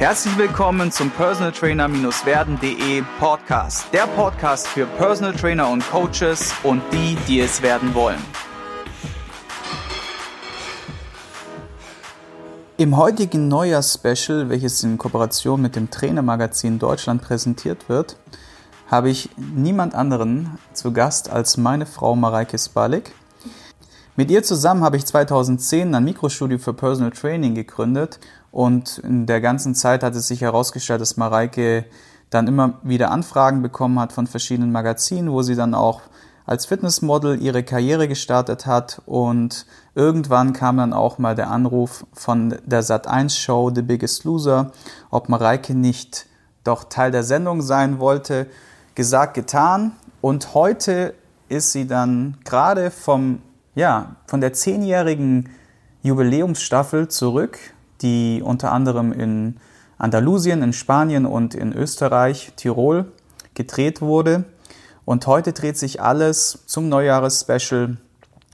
Herzlich willkommen zum Personal Trainer-werden.de Podcast. Der Podcast für Personal Trainer und Coaches und die, die es werden wollen. Im heutigen Neujahrs-Special, welches in Kooperation mit dem Trainermagazin Deutschland präsentiert wird, habe ich niemand anderen zu Gast als meine Frau Mareike Spalik. Mit ihr zusammen habe ich 2010 ein Mikrostudio für Personal Training gegründet und in der ganzen Zeit hat es sich herausgestellt, dass Mareike dann immer wieder Anfragen bekommen hat von verschiedenen Magazinen, wo sie dann auch als Fitnessmodel ihre Karriere gestartet hat. Und irgendwann kam dann auch mal der Anruf von der Sat1 Show The Biggest Loser, ob Mareike nicht doch Teil der Sendung sein wollte. Gesagt, getan. Und heute ist sie dann gerade vom ja, von der zehnjährigen Jubiläumsstaffel zurück die unter anderem in Andalusien, in Spanien und in Österreich, Tirol gedreht wurde. Und heute dreht sich alles zum Neujahresspecial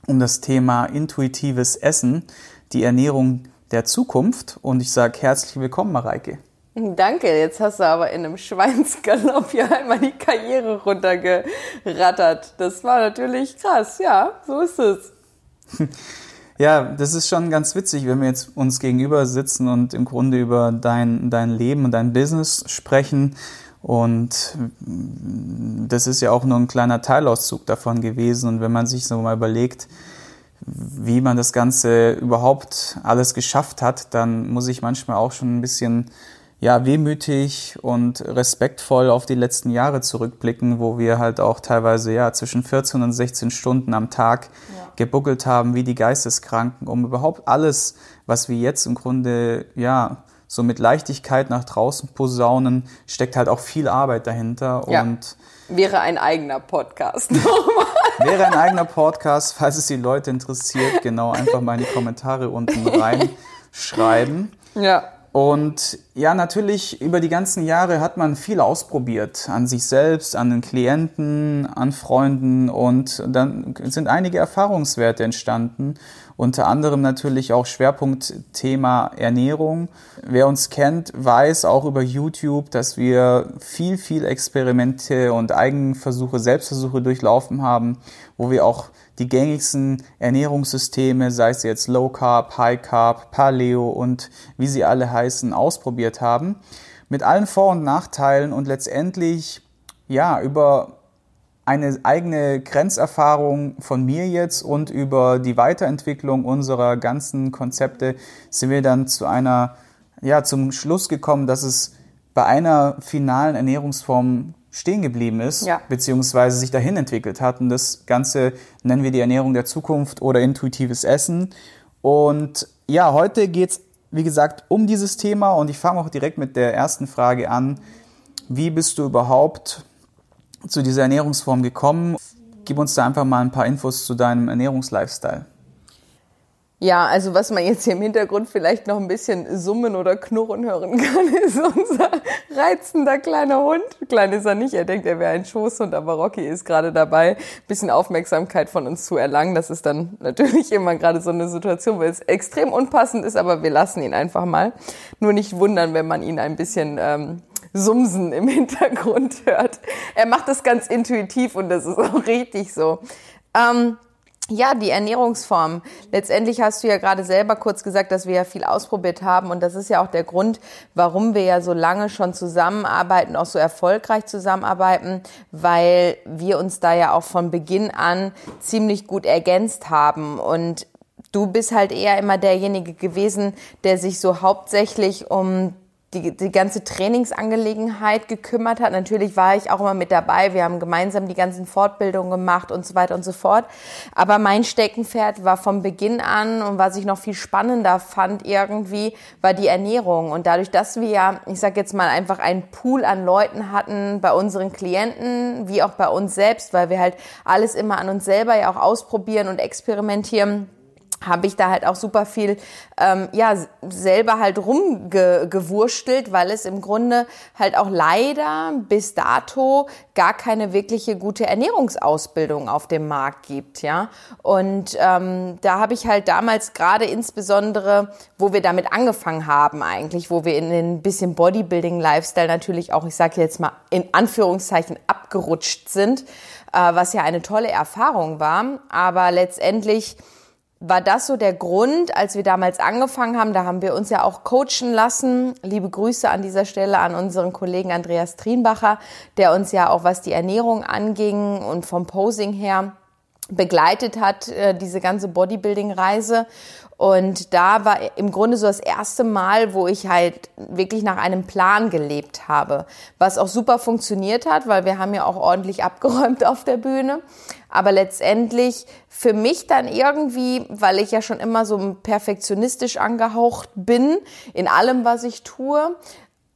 um das Thema intuitives Essen, die Ernährung der Zukunft. Und ich sage herzlich willkommen, Mareike. Danke, jetzt hast du aber in einem Schweinsgalopp ja einmal die Karriere runtergerattert. Das war natürlich krass, ja, so ist es. Ja, das ist schon ganz witzig, wenn wir jetzt uns gegenüber sitzen und im Grunde über dein, dein Leben und dein Business sprechen. Und das ist ja auch nur ein kleiner Teilauszug davon gewesen. Und wenn man sich so mal überlegt, wie man das Ganze überhaupt alles geschafft hat, dann muss ich manchmal auch schon ein bisschen ja, wehmütig und respektvoll auf die letzten Jahre zurückblicken, wo wir halt auch teilweise ja zwischen 14 und 16 Stunden am Tag ja. gebuckelt haben wie die Geisteskranken, um überhaupt alles, was wir jetzt im Grunde ja so mit Leichtigkeit nach draußen posaunen, steckt halt auch viel Arbeit dahinter ja. und wäre ein eigener Podcast. wäre ein eigener Podcast, falls es die Leute interessiert, genau einfach mal in die Kommentare unten reinschreiben. Ja. Und ja, natürlich über die ganzen Jahre hat man viel ausprobiert an sich selbst, an den Klienten, an Freunden und dann sind einige Erfahrungswerte entstanden. Unter anderem natürlich auch Schwerpunktthema Ernährung. Wer uns kennt, weiß auch über YouTube, dass wir viel, viel Experimente und Eigenversuche, Selbstversuche durchlaufen haben, wo wir auch die gängigsten Ernährungssysteme, sei es jetzt Low Carb, High Carb, Paleo und wie sie alle heißen, ausprobiert haben. Mit allen Vor- und Nachteilen und letztendlich, ja, über eine eigene Grenzerfahrung von mir jetzt und über die Weiterentwicklung unserer ganzen Konzepte sind wir dann zu einer, ja, zum Schluss gekommen, dass es bei einer finalen Ernährungsform stehen geblieben ist, ja. beziehungsweise sich dahin entwickelt hat. Und das Ganze nennen wir die Ernährung der Zukunft oder intuitives Essen. Und ja, heute geht es, wie gesagt, um dieses Thema und ich fange auch direkt mit der ersten Frage an. Wie bist du überhaupt zu dieser Ernährungsform gekommen? Gib uns da einfach mal ein paar Infos zu deinem Ernährungslifestyle. Ja, also was man jetzt hier im Hintergrund vielleicht noch ein bisschen summen oder knurren hören kann, ist unser reizender kleiner Hund. Klein ist er nicht, er denkt, er wäre ein Schoßhund, aber Rocky ist gerade dabei, ein bisschen Aufmerksamkeit von uns zu erlangen. Das ist dann natürlich immer gerade so eine Situation, weil es extrem unpassend ist, aber wir lassen ihn einfach mal. Nur nicht wundern, wenn man ihn ein bisschen ähm, Sumsen im Hintergrund hört. Er macht das ganz intuitiv und das ist auch richtig so. Ähm, ja, die Ernährungsform. Letztendlich hast du ja gerade selber kurz gesagt, dass wir ja viel ausprobiert haben und das ist ja auch der Grund, warum wir ja so lange schon zusammenarbeiten, auch so erfolgreich zusammenarbeiten, weil wir uns da ja auch von Beginn an ziemlich gut ergänzt haben und du bist halt eher immer derjenige gewesen, der sich so hauptsächlich um die, die ganze Trainingsangelegenheit gekümmert hat. Natürlich war ich auch immer mit dabei. Wir haben gemeinsam die ganzen Fortbildungen gemacht und so weiter und so fort. Aber mein Steckenpferd war vom Beginn an und was ich noch viel spannender fand irgendwie, war die Ernährung. Und dadurch, dass wir ja, ich sag jetzt mal einfach einen Pool an Leuten hatten bei unseren Klienten, wie auch bei uns selbst, weil wir halt alles immer an uns selber ja auch ausprobieren und experimentieren habe ich da halt auch super viel ähm, ja selber halt rumgewurstelt, weil es im Grunde halt auch leider bis dato gar keine wirkliche gute Ernährungsausbildung auf dem Markt gibt, ja. Und ähm, da habe ich halt damals gerade insbesondere, wo wir damit angefangen haben eigentlich, wo wir in den bisschen Bodybuilding-Lifestyle natürlich auch, ich sage jetzt mal in Anführungszeichen abgerutscht sind, äh, was ja eine tolle Erfahrung war, aber letztendlich war das so der Grund, als wir damals angefangen haben, da haben wir uns ja auch coachen lassen. Liebe Grüße an dieser Stelle an unseren Kollegen Andreas Trienbacher, der uns ja auch was die Ernährung anging und vom Posing her begleitet hat, äh, diese ganze Bodybuilding-Reise. Und da war im Grunde so das erste Mal, wo ich halt wirklich nach einem Plan gelebt habe, was auch super funktioniert hat, weil wir haben ja auch ordentlich abgeräumt auf der Bühne. Aber letztendlich für mich dann irgendwie, weil ich ja schon immer so perfektionistisch angehaucht bin in allem, was ich tue,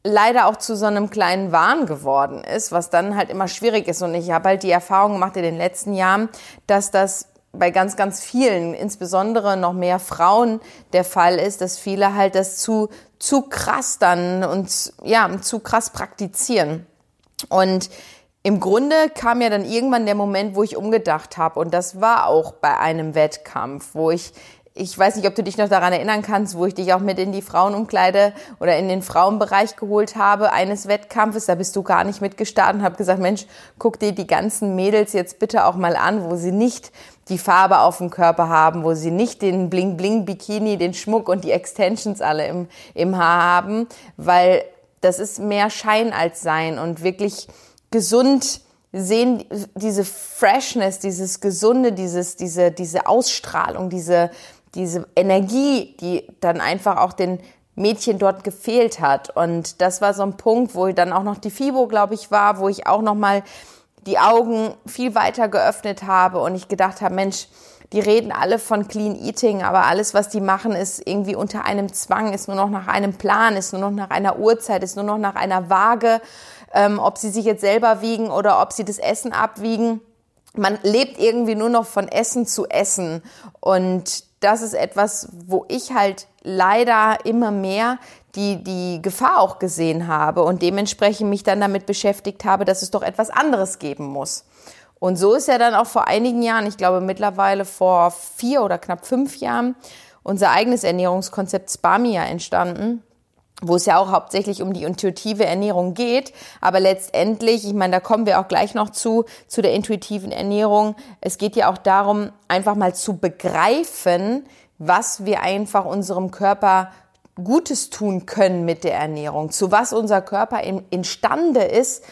leider auch zu so einem kleinen Wahn geworden ist, was dann halt immer schwierig ist. Und ich habe halt die Erfahrung gemacht in den letzten Jahren, dass das bei ganz, ganz vielen, insbesondere noch mehr Frauen der Fall ist, dass viele halt das zu, zu krass dann und ja, zu krass praktizieren. Und im Grunde kam ja dann irgendwann der Moment, wo ich umgedacht habe. Und das war auch bei einem Wettkampf, wo ich ich weiß nicht, ob du dich noch daran erinnern kannst, wo ich dich auch mit in die Frauenumkleide oder in den Frauenbereich geholt habe eines Wettkampfes. Da bist du gar nicht mitgestartet und habe gesagt, Mensch, guck dir die ganzen Mädels jetzt bitte auch mal an, wo sie nicht die Farbe auf dem Körper haben, wo sie nicht den Bling-Bling-Bikini, den Schmuck und die Extensions alle im, im Haar haben, weil das ist mehr Schein als Sein und wirklich gesund sehen diese Freshness, dieses Gesunde, dieses, diese, diese Ausstrahlung, diese, diese Energie, die dann einfach auch den Mädchen dort gefehlt hat. Und das war so ein Punkt, wo dann auch noch die FIBO, glaube ich, war, wo ich auch noch mal die Augen viel weiter geöffnet habe und ich gedacht habe, Mensch, die reden alle von Clean Eating, aber alles, was die machen, ist irgendwie unter einem Zwang, ist nur noch nach einem Plan, ist nur noch nach einer Uhrzeit, ist nur noch nach einer Waage, ähm, ob sie sich jetzt selber wiegen oder ob sie das Essen abwiegen. Man lebt irgendwie nur noch von Essen zu Essen und das ist etwas, wo ich halt leider immer mehr die, die Gefahr auch gesehen habe und dementsprechend mich dann damit beschäftigt habe, dass es doch etwas anderes geben muss. Und so ist ja dann auch vor einigen Jahren, ich glaube mittlerweile vor vier oder knapp fünf Jahren, unser eigenes Ernährungskonzept Spamia entstanden wo es ja auch hauptsächlich um die intuitive Ernährung geht. Aber letztendlich, ich meine, da kommen wir auch gleich noch zu, zu der intuitiven Ernährung. Es geht ja auch darum, einfach mal zu begreifen, was wir einfach unserem Körper Gutes tun können mit der Ernährung, zu was unser Körper imstande ist,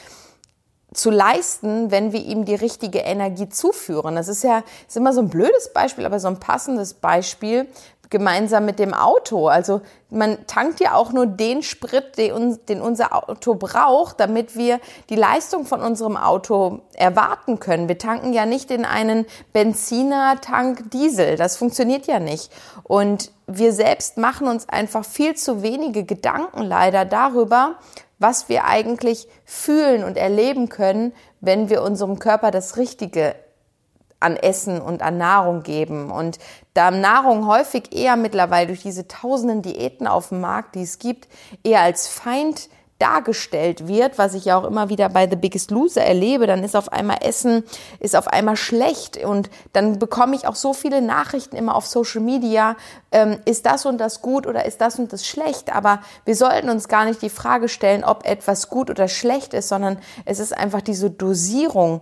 zu leisten, wenn wir ihm die richtige Energie zuführen. Das ist ja ist immer so ein blödes Beispiel, aber so ein passendes Beispiel gemeinsam mit dem Auto. Also man tankt ja auch nur den Sprit, den, unser Auto braucht, damit wir die Leistung von unserem Auto erwarten können. Wir tanken ja nicht in einen Benziner-Tank Diesel. Das funktioniert ja nicht. Und wir selbst machen uns einfach viel zu wenige Gedanken leider darüber, was wir eigentlich fühlen und erleben können, wenn wir unserem Körper das Richtige an Essen und an Nahrung geben. Und da Nahrung häufig eher mittlerweile durch diese tausenden Diäten auf dem Markt, die es gibt, eher als Feind dargestellt wird, was ich ja auch immer wieder bei The Biggest Loser erlebe, dann ist auf einmal Essen, ist auf einmal schlecht und dann bekomme ich auch so viele Nachrichten immer auf Social Media, ähm, ist das und das gut oder ist das und das schlecht, aber wir sollten uns gar nicht die Frage stellen, ob etwas gut oder schlecht ist, sondern es ist einfach diese Dosierung,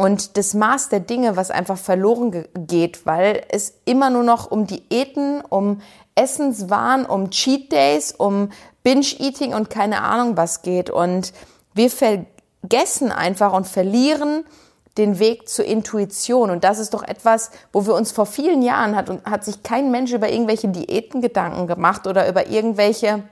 und das Maß der Dinge, was einfach verloren geht, weil es immer nur noch um Diäten, um Essenswahn, um Cheat Days, um Binge-Eating und keine Ahnung was geht. Und wir vergessen einfach und verlieren den Weg zur Intuition. Und das ist doch etwas, wo wir uns vor vielen Jahren hat und hat sich kein Mensch über irgendwelche Diäten Gedanken gemacht oder über irgendwelche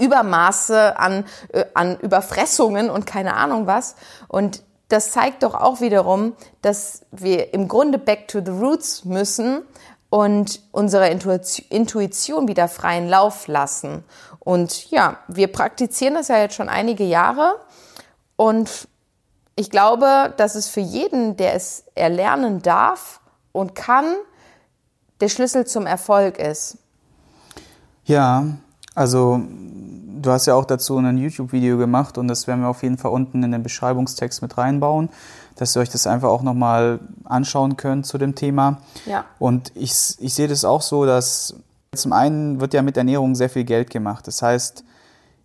Übermaße an, äh, an Überfressungen und keine Ahnung was. Und das zeigt doch auch wiederum, dass wir im Grunde back to the roots müssen und unsere Intuition wieder freien Lauf lassen. Und ja, wir praktizieren das ja jetzt schon einige Jahre und ich glaube, dass es für jeden, der es erlernen darf und kann, der Schlüssel zum Erfolg ist. Ja, also du hast ja auch dazu ein YouTube-Video gemacht und das werden wir auf jeden Fall unten in den Beschreibungstext mit reinbauen, dass ihr euch das einfach auch nochmal anschauen könnt zu dem Thema. Ja. Und ich, ich sehe das auch so, dass zum einen wird ja mit Ernährung sehr viel Geld gemacht. Das heißt,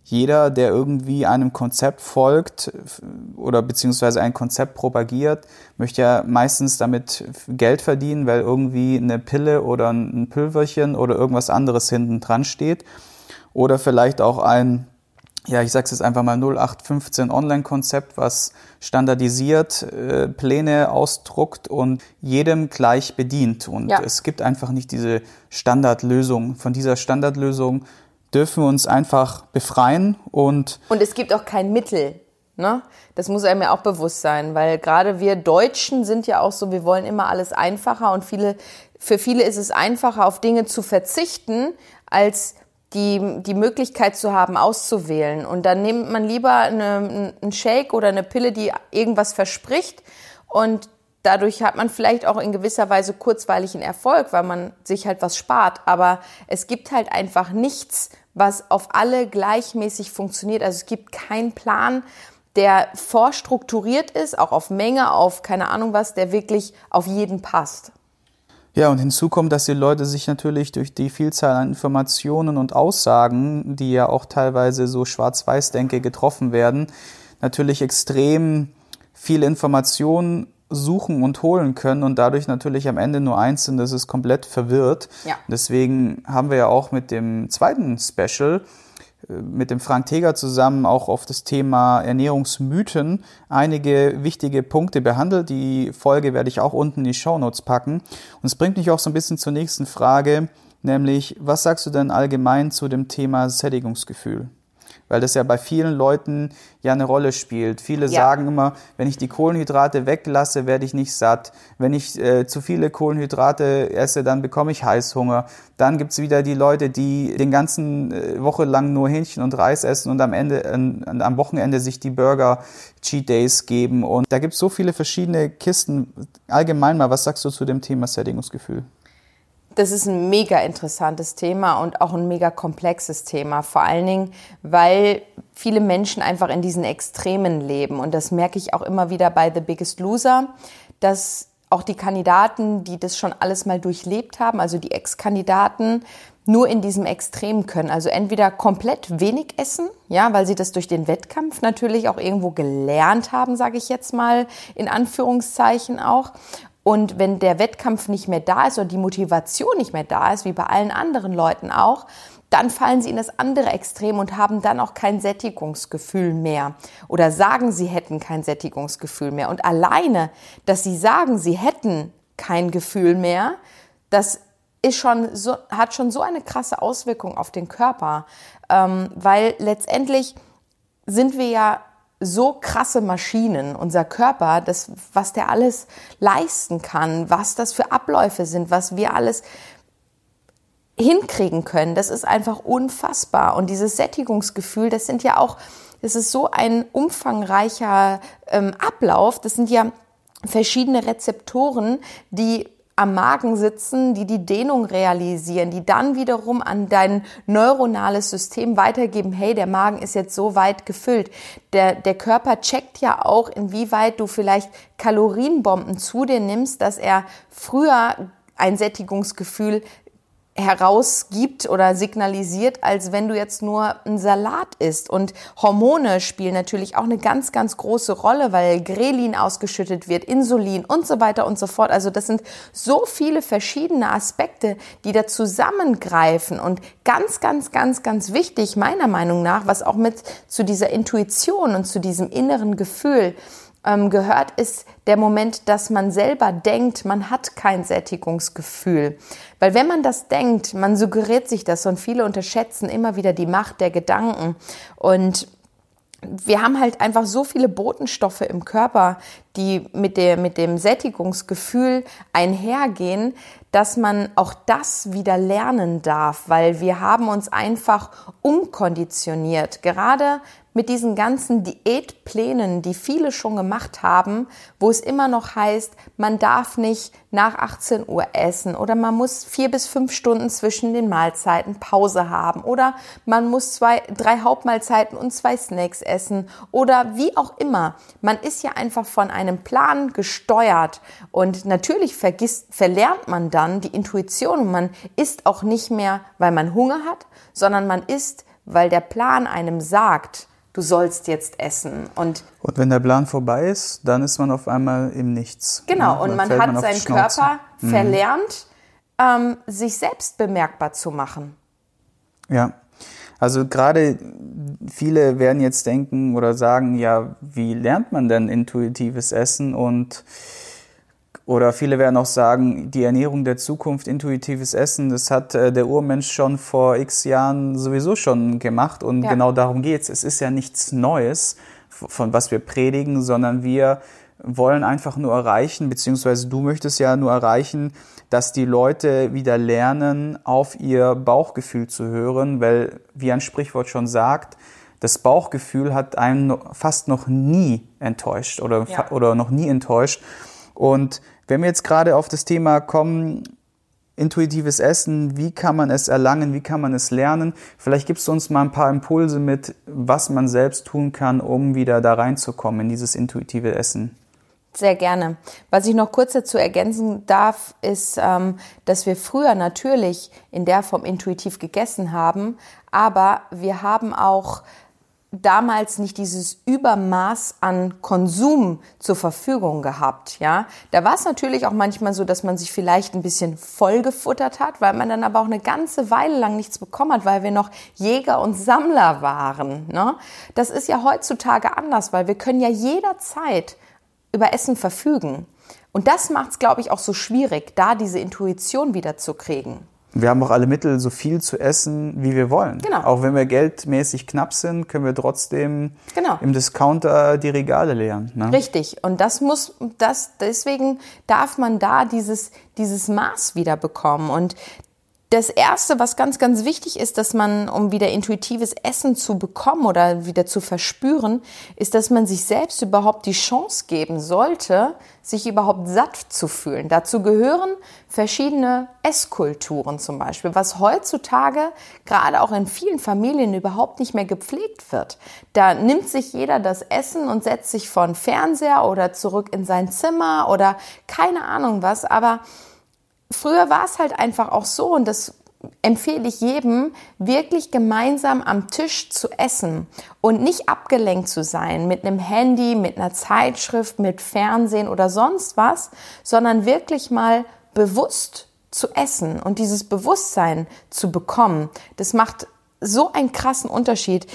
jeder, der irgendwie einem Konzept folgt oder beziehungsweise ein Konzept propagiert, möchte ja meistens damit Geld verdienen, weil irgendwie eine Pille oder ein Pülverchen oder irgendwas anderes hinten dran steht. Oder vielleicht auch ein, ja, ich sag's jetzt einfach mal 0815 Online-Konzept, was standardisiert äh, Pläne ausdruckt und jedem gleich bedient. Und ja. es gibt einfach nicht diese Standardlösung. Von dieser Standardlösung dürfen wir uns einfach befreien und. Und es gibt auch kein Mittel. Ne? Das muss einem ja auch bewusst sein, weil gerade wir Deutschen sind ja auch so, wir wollen immer alles einfacher und viele, für viele ist es einfacher, auf Dinge zu verzichten, als die, die Möglichkeit zu haben, auszuwählen. Und dann nimmt man lieber eine, einen Shake oder eine Pille, die irgendwas verspricht und dadurch hat man vielleicht auch in gewisser Weise kurzweiligen Erfolg, weil man sich halt was spart. Aber es gibt halt einfach nichts, was auf alle gleichmäßig funktioniert. Also es gibt keinen Plan, der vorstrukturiert ist, auch auf Menge, auf keine Ahnung was, der wirklich auf jeden passt. Ja, und hinzu kommt, dass die Leute sich natürlich durch die Vielzahl an Informationen und Aussagen, die ja auch teilweise so schwarz-weiß-denke getroffen werden, natürlich extrem viel Informationen suchen und holen können und dadurch natürlich am Ende nur eins sind, das ist komplett verwirrt. Ja. Deswegen haben wir ja auch mit dem zweiten Special mit dem Frank Teger zusammen auch auf das Thema Ernährungsmythen einige wichtige Punkte behandelt. Die Folge werde ich auch unten in die Show Notes packen. Und es bringt mich auch so ein bisschen zur nächsten Frage, nämlich was sagst du denn allgemein zu dem Thema Sättigungsgefühl? Weil das ja bei vielen Leuten ja eine Rolle spielt. Viele ja. sagen immer, wenn ich die Kohlenhydrate weglasse, werde ich nicht satt. Wenn ich äh, zu viele Kohlenhydrate esse, dann bekomme ich Heißhunger. Dann gibt's wieder die Leute, die den ganzen äh, Woche lang nur Hähnchen und Reis essen und am Ende, äh, am Wochenende sich die Burger Cheat Days geben. Und da gibt's so viele verschiedene Kisten. Allgemein mal, was sagst du zu dem Thema Sättigungsgefühl? Das ist ein mega interessantes Thema und auch ein mega komplexes Thema. Vor allen Dingen, weil viele Menschen einfach in diesen Extremen leben. Und das merke ich auch immer wieder bei The Biggest Loser, dass auch die Kandidaten, die das schon alles mal durchlebt haben, also die Ex-Kandidaten, nur in diesem Extrem können. Also entweder komplett wenig essen, ja, weil sie das durch den Wettkampf natürlich auch irgendwo gelernt haben, sage ich jetzt mal in Anführungszeichen auch, und wenn der Wettkampf nicht mehr da ist oder die Motivation nicht mehr da ist, wie bei allen anderen Leuten auch, dann fallen sie in das andere Extrem und haben dann auch kein Sättigungsgefühl mehr oder sagen, sie hätten kein Sättigungsgefühl mehr. Und alleine, dass sie sagen, sie hätten kein Gefühl mehr, das ist schon so, hat schon so eine krasse Auswirkung auf den Körper, ähm, weil letztendlich sind wir ja so krasse Maschinen, unser Körper, das, was der alles leisten kann, was das für Abläufe sind, was wir alles hinkriegen können, das ist einfach unfassbar. Und dieses Sättigungsgefühl, das sind ja auch, das ist so ein umfangreicher ähm, Ablauf, das sind ja verschiedene Rezeptoren, die am Magen sitzen, die die Dehnung realisieren, die dann wiederum an dein neuronales System weitergeben, hey, der Magen ist jetzt so weit gefüllt. Der, der Körper checkt ja auch, inwieweit du vielleicht Kalorienbomben zu dir nimmst, dass er früher ein Sättigungsgefühl herausgibt oder signalisiert, als wenn du jetzt nur ein Salat isst. Und Hormone spielen natürlich auch eine ganz, ganz große Rolle, weil Grelin ausgeschüttet wird, Insulin und so weiter und so fort. Also das sind so viele verschiedene Aspekte, die da zusammengreifen und ganz, ganz, ganz, ganz wichtig meiner Meinung nach, was auch mit zu dieser Intuition und zu diesem inneren Gefühl ähm, gehört, ist der Moment, dass man selber denkt, man hat kein Sättigungsgefühl. Weil wenn man das denkt, man suggeriert sich das und viele unterschätzen immer wieder die Macht der Gedanken und wir haben halt einfach so viele Botenstoffe im Körper, die mit, der, mit dem Sättigungsgefühl einhergehen, dass man auch das wieder lernen darf, weil wir haben uns einfach umkonditioniert. Gerade mit diesen ganzen Diätplänen, die viele schon gemacht haben, wo es immer noch heißt, man darf nicht nach 18 Uhr essen oder man muss vier bis fünf Stunden zwischen den Mahlzeiten Pause haben oder man muss zwei, drei Hauptmahlzeiten und zwei Snacks essen oder wie auch immer. Man ist ja einfach von einem Plan gesteuert und natürlich vergisst, verlernt man dann die Intuition und man isst auch nicht mehr, weil man Hunger hat, sondern man isst, weil der Plan einem sagt, du sollst jetzt essen. Und, und wenn der Plan vorbei ist, dann ist man auf einmal im Nichts. Genau, ja, und man hat man seinen Körper mhm. verlernt, ähm, sich selbst bemerkbar zu machen. Ja, also gerade viele werden jetzt denken oder sagen, ja, wie lernt man denn intuitives Essen und oder viele werden auch sagen, die Ernährung der Zukunft, intuitives Essen, das hat äh, der Urmensch schon vor x Jahren sowieso schon gemacht und ja. genau darum geht's. Es ist ja nichts Neues, von was wir predigen, sondern wir wollen einfach nur erreichen, beziehungsweise du möchtest ja nur erreichen, dass die Leute wieder lernen, auf ihr Bauchgefühl zu hören, weil, wie ein Sprichwort schon sagt, das Bauchgefühl hat einen fast noch nie enttäuscht oder, ja. oder noch nie enttäuscht. Und wenn wir jetzt gerade auf das Thema kommen, intuitives Essen, wie kann man es erlangen, wie kann man es lernen? Vielleicht gibst du uns mal ein paar Impulse mit, was man selbst tun kann, um wieder da reinzukommen in dieses intuitive Essen. Sehr gerne. Was ich noch kurz dazu ergänzen darf, ist, ähm, dass wir früher natürlich in der Form intuitiv gegessen haben, aber wir haben auch damals nicht dieses Übermaß an Konsum zur Verfügung gehabt, ja. Da war es natürlich auch manchmal so, dass man sich vielleicht ein bisschen vollgefuttert hat, weil man dann aber auch eine ganze Weile lang nichts bekommen hat, weil wir noch Jäger und Sammler waren, ne? Das ist ja heutzutage anders, weil wir können ja jederzeit über Essen verfügen. Und das macht es, glaube ich, auch so schwierig, da diese Intuition wieder zu kriegen. Wir haben auch alle Mittel, so viel zu essen, wie wir wollen. Genau. Auch wenn wir geldmäßig knapp sind, können wir trotzdem genau. im Discounter die Regale leeren. Ne? Richtig. Und das muss, das, deswegen darf man da dieses, dieses Maß wieder bekommen. Und das erste, was ganz, ganz wichtig ist, dass man, um wieder intuitives Essen zu bekommen oder wieder zu verspüren, ist, dass man sich selbst überhaupt die Chance geben sollte, sich überhaupt satt zu fühlen. Dazu gehören verschiedene Esskulturen zum Beispiel, was heutzutage gerade auch in vielen Familien überhaupt nicht mehr gepflegt wird. Da nimmt sich jeder das Essen und setzt sich vor den Fernseher oder zurück in sein Zimmer oder keine Ahnung was, aber früher war es halt einfach auch so und das empfehle ich jedem, wirklich gemeinsam am Tisch zu essen und nicht abgelenkt zu sein mit einem Handy, mit einer Zeitschrift, mit Fernsehen oder sonst was, sondern wirklich mal bewusst zu essen und dieses Bewusstsein zu bekommen. Das macht so einen krassen Unterschied.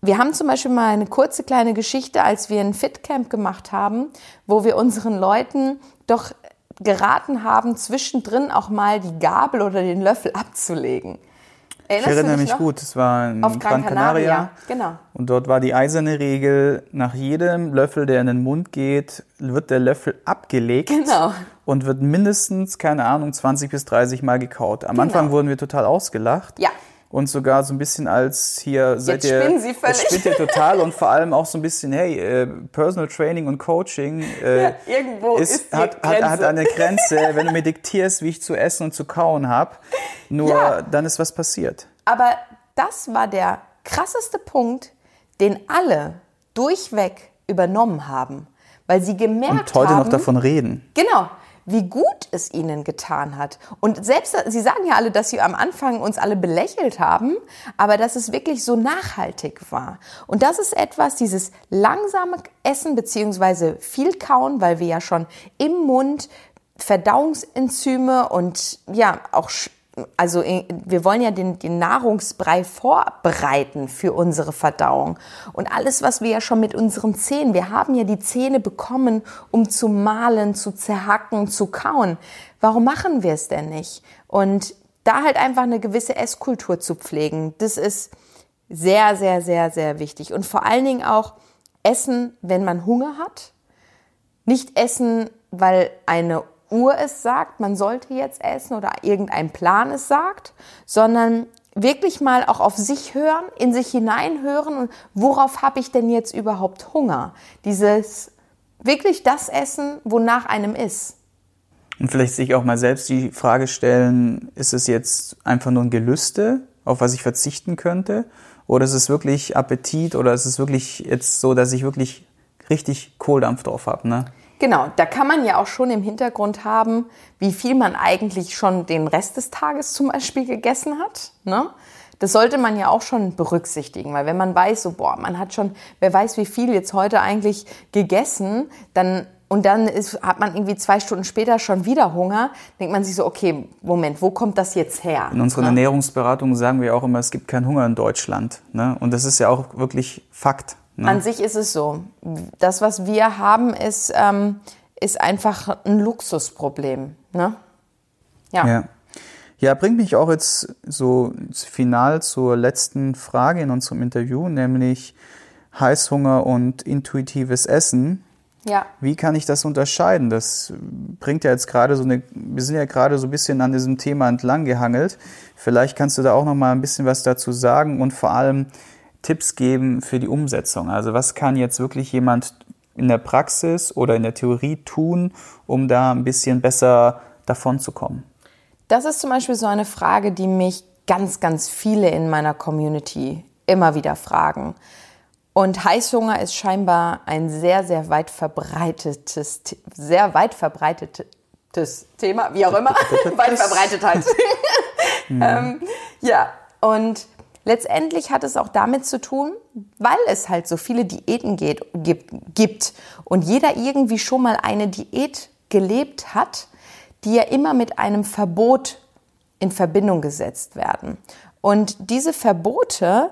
Wir haben zum Beispiel mal eine kurze kleine Geschichte, als wir ein Fitcamp gemacht haben, wo wir unseren Leuten doch geraten haben, zwischendrin auch mal die Gabel oder den Löffel abzulegen. Erinnerst ich erinnere mich noch? gut, es war in Auf Gran, Gran Canaria. Canaria. Genau. Und dort war die eiserne Regel, nach jedem Löffel, der in den Mund geht, wird der Löffel abgelegt genau. und wird mindestens, keine Ahnung, 20 bis 30 Mal gekaut. Am genau. Anfang wurden wir total ausgelacht. Ja und sogar so ein bisschen als hier seid Jetzt ihr spinnen Sie völlig. spinnt ihr total und vor allem auch so ein bisschen hey äh, Personal Training und Coaching äh, ja, irgendwo ist, ist hat, hat, hat eine Grenze. Wenn du mir diktierst wie ich zu essen und zu kauen habe nur ja. dann ist was passiert. Aber das war der krasseste Punkt den alle durchweg übernommen haben weil sie gemerkt und heute haben, noch davon reden. Genau wie gut es ihnen getan hat. Und selbst, Sie sagen ja alle, dass Sie am Anfang uns alle belächelt haben, aber dass es wirklich so nachhaltig war. Und das ist etwas, dieses langsame Essen beziehungsweise viel kauen, weil wir ja schon im Mund Verdauungsenzyme und ja auch also äh, wir wollen ja den, den Nahrungsbrei vorbereiten für unsere Verdauung. Und alles, was wir ja schon mit unseren Zähnen, wir haben ja die Zähne bekommen, um zu mahlen, zu zerhacken, zu kauen. Warum machen wir es denn nicht? Und da halt einfach eine gewisse Esskultur zu pflegen, das ist sehr, sehr, sehr, sehr wichtig. Und vor allen Dingen auch essen, wenn man Hunger hat. Nicht essen, weil eine Uhr es sagt, man sollte jetzt essen oder irgendein Plan es sagt, sondern wirklich mal auch auf sich hören, in sich hineinhören und worauf habe ich denn jetzt überhaupt Hunger? Dieses wirklich das Essen, wonach einem ist. Und vielleicht sich auch mal selbst die Frage stellen, ist es jetzt einfach nur ein Gelüste, auf was ich verzichten könnte? Oder ist es wirklich Appetit oder ist es wirklich jetzt so, dass ich wirklich richtig Kohldampf drauf habe? Ne? Genau, da kann man ja auch schon im Hintergrund haben, wie viel man eigentlich schon den Rest des Tages zum Beispiel gegessen hat. Ne? Das sollte man ja auch schon berücksichtigen, weil wenn man weiß, so, boah, man hat schon, wer weiß, wie viel jetzt heute eigentlich gegessen, dann und dann ist, hat man irgendwie zwei Stunden später schon wieder Hunger, denkt man sich so, okay, Moment, wo kommt das jetzt her? In unseren ne? Ernährungsberatungen sagen wir auch immer, es gibt keinen Hunger in Deutschland. Ne? Und das ist ja auch wirklich Fakt. Ne? An sich ist es so. Das, was wir haben, ist, ähm, ist einfach ein Luxusproblem. Ne? Ja. ja. Ja, bringt mich auch jetzt so final zur letzten Frage in unserem Interview, nämlich Heißhunger und intuitives Essen. Ja. Wie kann ich das unterscheiden? Das bringt ja jetzt gerade so eine, wir sind ja gerade so ein bisschen an diesem Thema entlang gehangelt. Vielleicht kannst du da auch noch mal ein bisschen was dazu sagen und vor allem, Tipps geben für die Umsetzung? Also was kann jetzt wirklich jemand in der Praxis oder in der Theorie tun, um da ein bisschen besser davon zu kommen? Das ist zum Beispiel so eine Frage, die mich ganz, ganz viele in meiner Community immer wieder fragen. Und Heißhunger ist scheinbar ein sehr, sehr weit verbreitetes, sehr weit verbreitetes Thema, wie auch immer, weit verbreitet halt. ähm, ja, und Letztendlich hat es auch damit zu tun, weil es halt so viele Diäten geht, gibt und jeder irgendwie schon mal eine Diät gelebt hat, die ja immer mit einem Verbot in Verbindung gesetzt werden. Und diese Verbote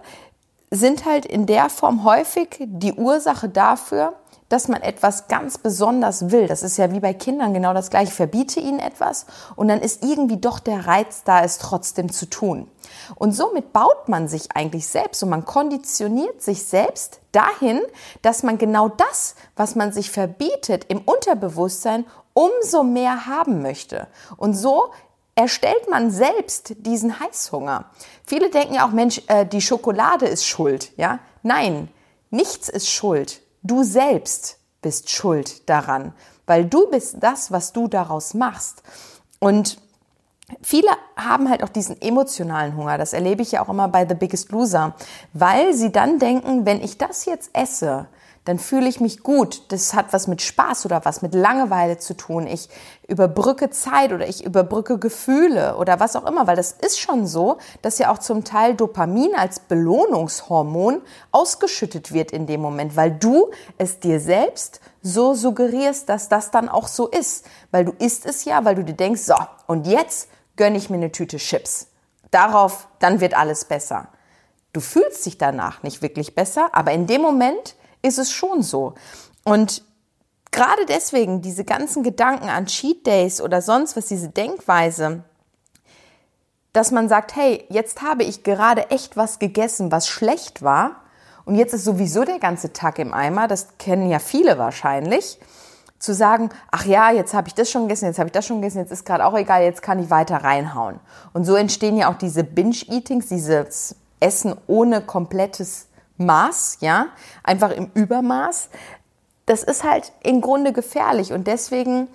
sind halt in der Form häufig die Ursache dafür, dass man etwas ganz besonders will. Das ist ja wie bei Kindern genau das gleiche. Verbiete ihnen etwas und dann ist irgendwie doch der Reiz da, es trotzdem zu tun. Und somit baut man sich eigentlich selbst und man konditioniert sich selbst dahin, dass man genau das, was man sich verbietet, im Unterbewusstsein umso mehr haben möchte. Und so erstellt man selbst diesen Heißhunger. Viele denken ja auch, Mensch, äh, die Schokolade ist schuld. Ja, nein, nichts ist schuld. Du selbst bist schuld daran, weil du bist das, was du daraus machst. Und Viele haben halt auch diesen emotionalen Hunger. Das erlebe ich ja auch immer bei The Biggest Loser, weil sie dann denken, wenn ich das jetzt esse, dann fühle ich mich gut. Das hat was mit Spaß oder was mit Langeweile zu tun. Ich überbrücke Zeit oder ich überbrücke Gefühle oder was auch immer, weil das ist schon so, dass ja auch zum Teil Dopamin als Belohnungshormon ausgeschüttet wird in dem Moment, weil du es dir selbst so suggerierst, dass das dann auch so ist. Weil du isst es ja, weil du dir denkst, so, und jetzt gönne ich mir eine Tüte Chips. Darauf, dann wird alles besser. Du fühlst dich danach nicht wirklich besser, aber in dem Moment ist es schon so. Und gerade deswegen diese ganzen Gedanken an Cheat Days oder sonst was, diese Denkweise, dass man sagt, hey, jetzt habe ich gerade echt was gegessen, was schlecht war und jetzt ist sowieso der ganze Tag im Eimer, das kennen ja viele wahrscheinlich, zu sagen, ach ja, jetzt habe ich das schon gegessen, jetzt habe ich das schon gegessen, jetzt ist gerade auch egal, jetzt kann ich weiter reinhauen. Und so entstehen ja auch diese Binge-Eatings, dieses Essen ohne komplettes Maß, ja, einfach im Übermaß, das ist halt im Grunde gefährlich und deswegen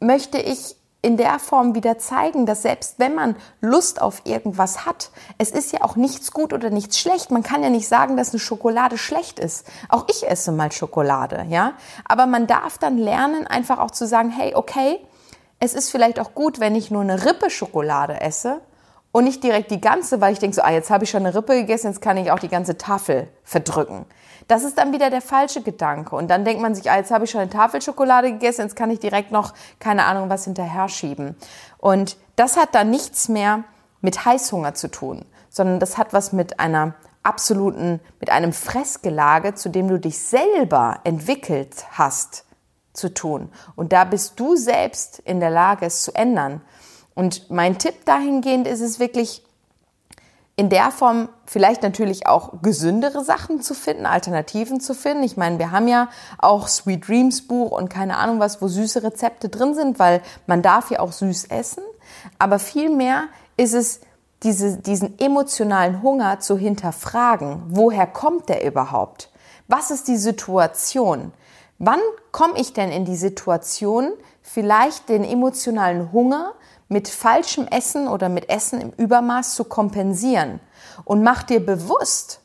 möchte ich in der Form wieder zeigen, dass selbst wenn man Lust auf irgendwas hat, es ist ja auch nichts gut oder nichts schlecht. Man kann ja nicht sagen, dass eine Schokolade schlecht ist. Auch ich esse mal Schokolade, ja. Aber man darf dann lernen, einfach auch zu sagen, hey, okay, es ist vielleicht auch gut, wenn ich nur eine Rippe Schokolade esse, und nicht direkt die ganze, weil ich denke so, ah, jetzt habe ich schon eine Rippe gegessen, jetzt kann ich auch die ganze Tafel verdrücken. Das ist dann wieder der falsche Gedanke. Und dann denkt man sich, ah, jetzt habe ich schon eine Tafel Schokolade gegessen, jetzt kann ich direkt noch, keine Ahnung, was hinterher schieben. Und das hat dann nichts mehr mit Heißhunger zu tun, sondern das hat was mit einer absoluten, mit einem Fressgelage, zu dem du dich selber entwickelt hast, zu tun. Und da bist du selbst in der Lage, es zu ändern. Und mein Tipp dahingehend ist es wirklich, in der Form vielleicht natürlich auch gesündere Sachen zu finden, Alternativen zu finden. Ich meine, wir haben ja auch Sweet Dreams Buch und keine Ahnung was, wo süße Rezepte drin sind, weil man darf ja auch süß essen. Aber vielmehr ist es diese, diesen emotionalen Hunger zu hinterfragen. Woher kommt der überhaupt? Was ist die Situation? Wann komme ich denn in die Situation, vielleicht den emotionalen Hunger mit falschem Essen oder mit Essen im Übermaß zu kompensieren? Und mach dir bewusst,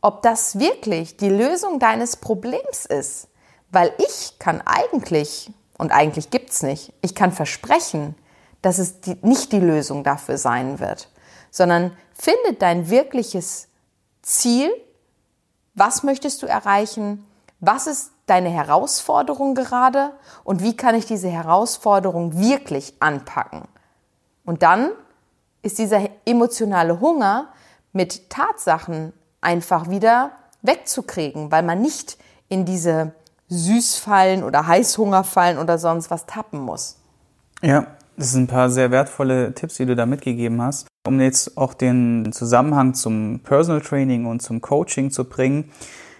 ob das wirklich die Lösung deines Problems ist. Weil ich kann eigentlich, und eigentlich gibt's nicht, ich kann versprechen, dass es die, nicht die Lösung dafür sein wird, sondern finde dein wirkliches Ziel, was möchtest du erreichen, was ist deine Herausforderung gerade und wie kann ich diese Herausforderung wirklich anpacken. Und dann ist dieser emotionale Hunger mit Tatsachen einfach wieder wegzukriegen, weil man nicht in diese Süßfallen oder Heißhungerfallen oder sonst was tappen muss. Ja, das sind ein paar sehr wertvolle Tipps, die du da mitgegeben hast. Um jetzt auch den Zusammenhang zum Personal Training und zum Coaching zu bringen.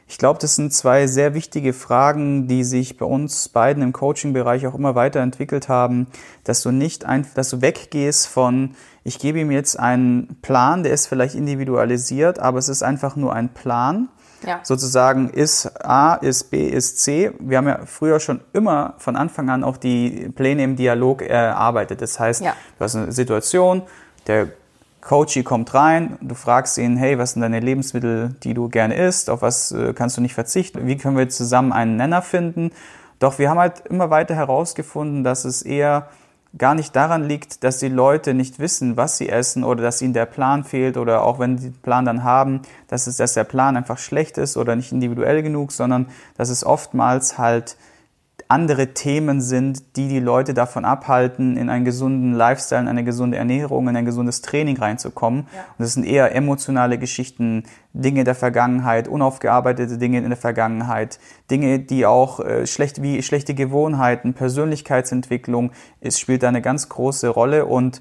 Ich glaube, das sind zwei sehr wichtige Fragen, die sich bei uns beiden im Coaching-Bereich auch immer weiterentwickelt haben, dass du nicht einfach, dass du weggehst von, ich gebe ihm jetzt einen Plan, der ist vielleicht individualisiert, aber es ist einfach nur ein Plan. Ja. Sozusagen ist A, ist B, ist C. Wir haben ja früher schon immer von Anfang an auch die Pläne im Dialog erarbeitet. Das heißt, ja. du hast eine Situation, der Coachy kommt rein, du fragst ihn, hey, was sind deine Lebensmittel, die du gerne isst, auf was äh, kannst du nicht verzichten, wie können wir zusammen einen Nenner finden. Doch wir haben halt immer weiter herausgefunden, dass es eher gar nicht daran liegt, dass die Leute nicht wissen, was sie essen oder dass ihnen der Plan fehlt oder auch wenn sie den Plan dann haben, dass es, dass der Plan einfach schlecht ist oder nicht individuell genug, sondern dass es oftmals halt andere Themen sind, die die Leute davon abhalten, in einen gesunden Lifestyle, in eine gesunde Ernährung, in ein gesundes Training reinzukommen. Ja. Und das sind eher emotionale Geschichten, Dinge der Vergangenheit, unaufgearbeitete Dinge in der Vergangenheit, Dinge, die auch äh, schlecht wie schlechte Gewohnheiten, Persönlichkeitsentwicklung, es spielt da eine ganz große Rolle und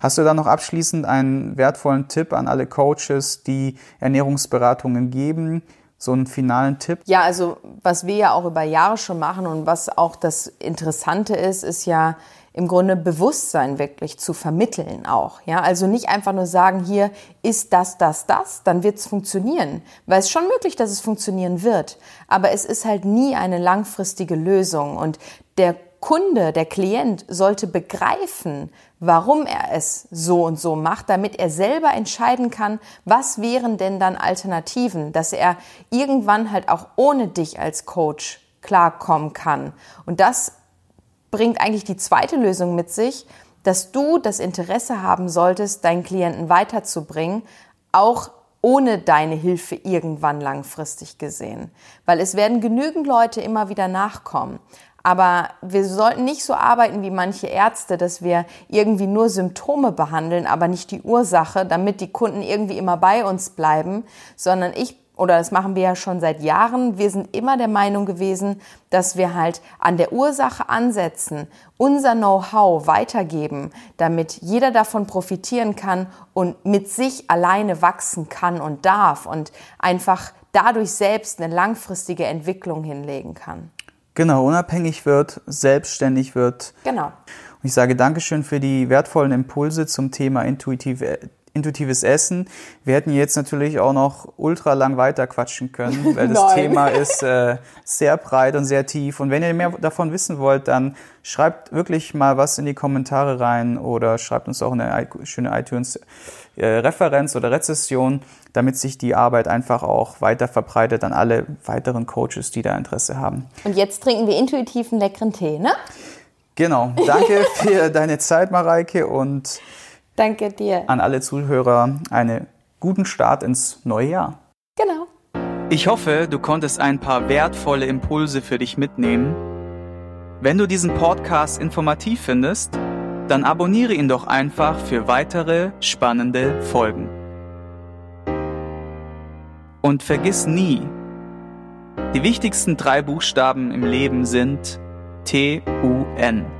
Hast du da noch abschließend einen wertvollen Tipp an alle Coaches, die Ernährungsberatungen geben? So einen finalen Tipp? Ja, also was wir ja auch über Jahre schon machen und was auch das Interessante ist, ist ja im Grunde Bewusstsein wirklich zu vermitteln auch. Ja, also nicht einfach nur sagen, hier ist das, das, das, dann wird es funktionieren. Weil es schon möglich, dass es funktionieren wird. Aber es ist halt nie eine langfristige Lösung. Und der Kunde, der Klient sollte begreifen, warum er es so und so macht, damit er selber entscheiden kann, was wären denn dann Alternativen, dass er irgendwann halt auch ohne dich als Coach klarkommen kann. Und das bringt eigentlich die zweite Lösung mit sich, dass du das Interesse haben solltest, deinen Klienten weiterzubringen, auch ohne deine Hilfe irgendwann langfristig gesehen. Weil es werden genügend Leute immer wieder nachkommen. Aber wir sollten nicht so arbeiten wie manche Ärzte, dass wir irgendwie nur Symptome behandeln, aber nicht die Ursache, damit die Kunden irgendwie immer bei uns bleiben, sondern ich oder das machen wir ja schon seit Jahren. Wir sind immer der Meinung gewesen, dass wir halt an der Ursache ansetzen, unser Know-how weitergeben, damit jeder davon profitieren kann und mit sich alleine wachsen kann und darf und einfach dadurch selbst eine langfristige Entwicklung hinlegen kann. Genau, unabhängig wird, selbstständig wird. Genau. Und ich sage Dankeschön für die wertvollen Impulse zum Thema intuitive, intuitives Essen. Wir hätten jetzt natürlich auch noch ultra lang weiter quatschen können, weil das Thema ist äh, sehr breit und sehr tief. Und wenn ihr mehr davon wissen wollt, dann schreibt wirklich mal was in die Kommentare rein oder schreibt uns auch eine schöne iTunes äh, Referenz oder Rezession, damit sich die Arbeit einfach auch weiter verbreitet an alle weiteren Coaches, die da Interesse haben. Und jetzt trinken wir intuitiv einen leckeren Tee, ne? Genau. Danke für deine Zeit, Mareike, und danke dir. An alle Zuhörer einen guten Start ins neue Jahr. Genau. Ich hoffe, du konntest ein paar wertvolle Impulse für dich mitnehmen. Wenn du diesen Podcast informativ findest, dann abonniere ihn doch einfach für weitere spannende Folgen. Und vergiss nie, die wichtigsten drei Buchstaben im Leben sind T-U-N.